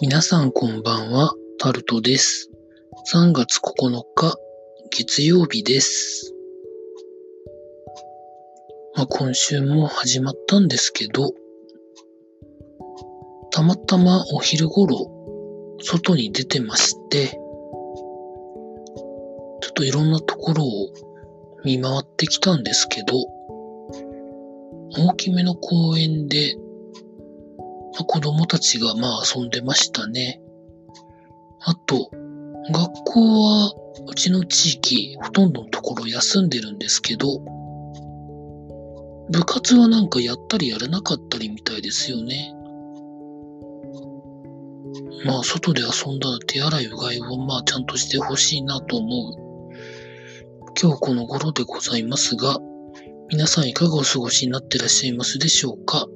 皆さんこんばんは、タルトです。3月9日、月曜日です。まあ、今週も始まったんですけど、たまたまお昼頃、外に出てまして、ちょっといろんなところを見回ってきたんですけど、大きめの公園で、子供たちがまあ遊んでましたね。あと、学校はうちの地域ほとんどのところ休んでるんですけど、部活はなんかやったりやらなかったりみたいですよね。まあ外で遊んだら手洗いうがいをまあちゃんとしてほしいなと思う。今日この頃でございますが、皆さんいかがお過ごしになってらっしゃいますでしょうか？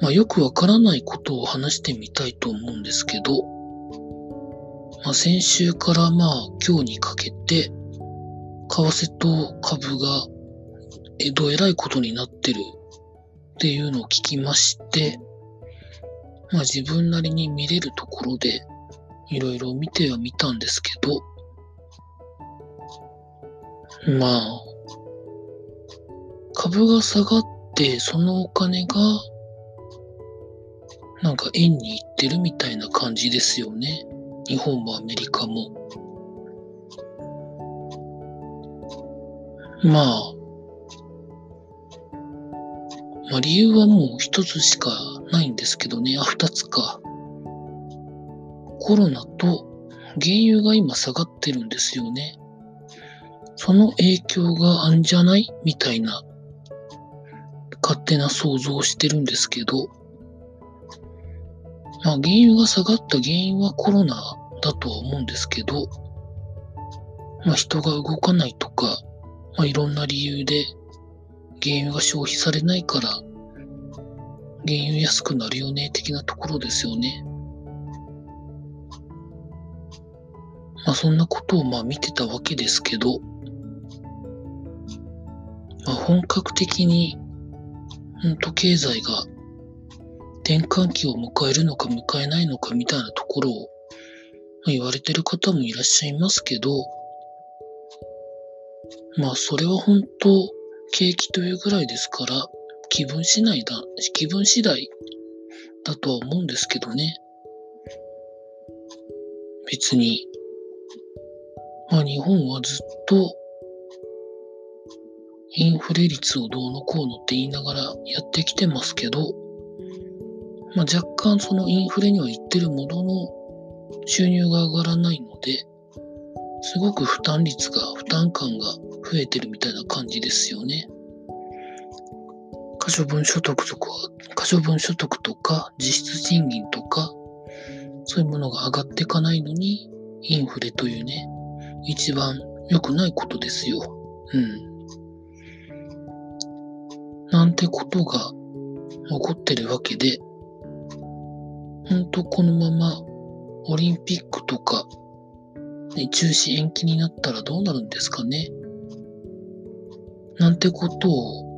まあ、よくわからないことを話してみたいと思うんですけど、まあ、先週からまあ今日にかけて、為替と株がえどえらいことになってるっていうのを聞きまして、まあ自分なりに見れるところでいろいろ見てはみたんですけど、まあ、株が下がってそのお金がなんか円に行ってるみたいな感じですよね。日本もアメリカも。まあ、まあ理由はもう一つしかないんですけどね。あ、二つか。コロナと原油が今下がってるんですよね。その影響があんじゃない？みたいな勝手な想像をしてるんですけど、まあ、原油が下がった原因はコロナだとは思うんですけど、まあ、人が動かないとか、まあ、いろんな理由で原油が消費されないから、原油安くなるよね、的なところですよね。まあ、そんなことをまあ見てたわけですけど、まあ、本格的に、うんと経済が転換期を迎えるのか迎えないのかみたいなところを言われてる方もいらっしゃいますけど、まあそれは本当景気というぐらいですから気分次第だ、気分次第だとは思うんですけどね。別に、まあ日本はずっとインフレ率をどうのこうのって言いながらやってきてますけど、まあ、若干そのインフレには言ってるものの収入が上がらないので、すごく負担率が、負担感が増えてるみたいな感じですよね。可処分所得とか、可処分所得とか、実質賃金とか、そういうものが上がっていかないのに、インフレというね、一番良くないことですよ。うん。なんてことが起こってるわけで、ほんとこのままオリンピックとか、ね、中止延期になったらどうなるんですかね。なんてことを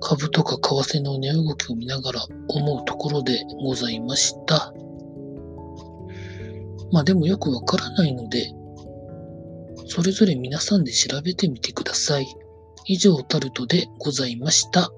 株とか為替の値動きを見ながら思うところでございました。まあでもよくわからないので、それぞれ皆さんで調べてみてください。以上タルトでございました。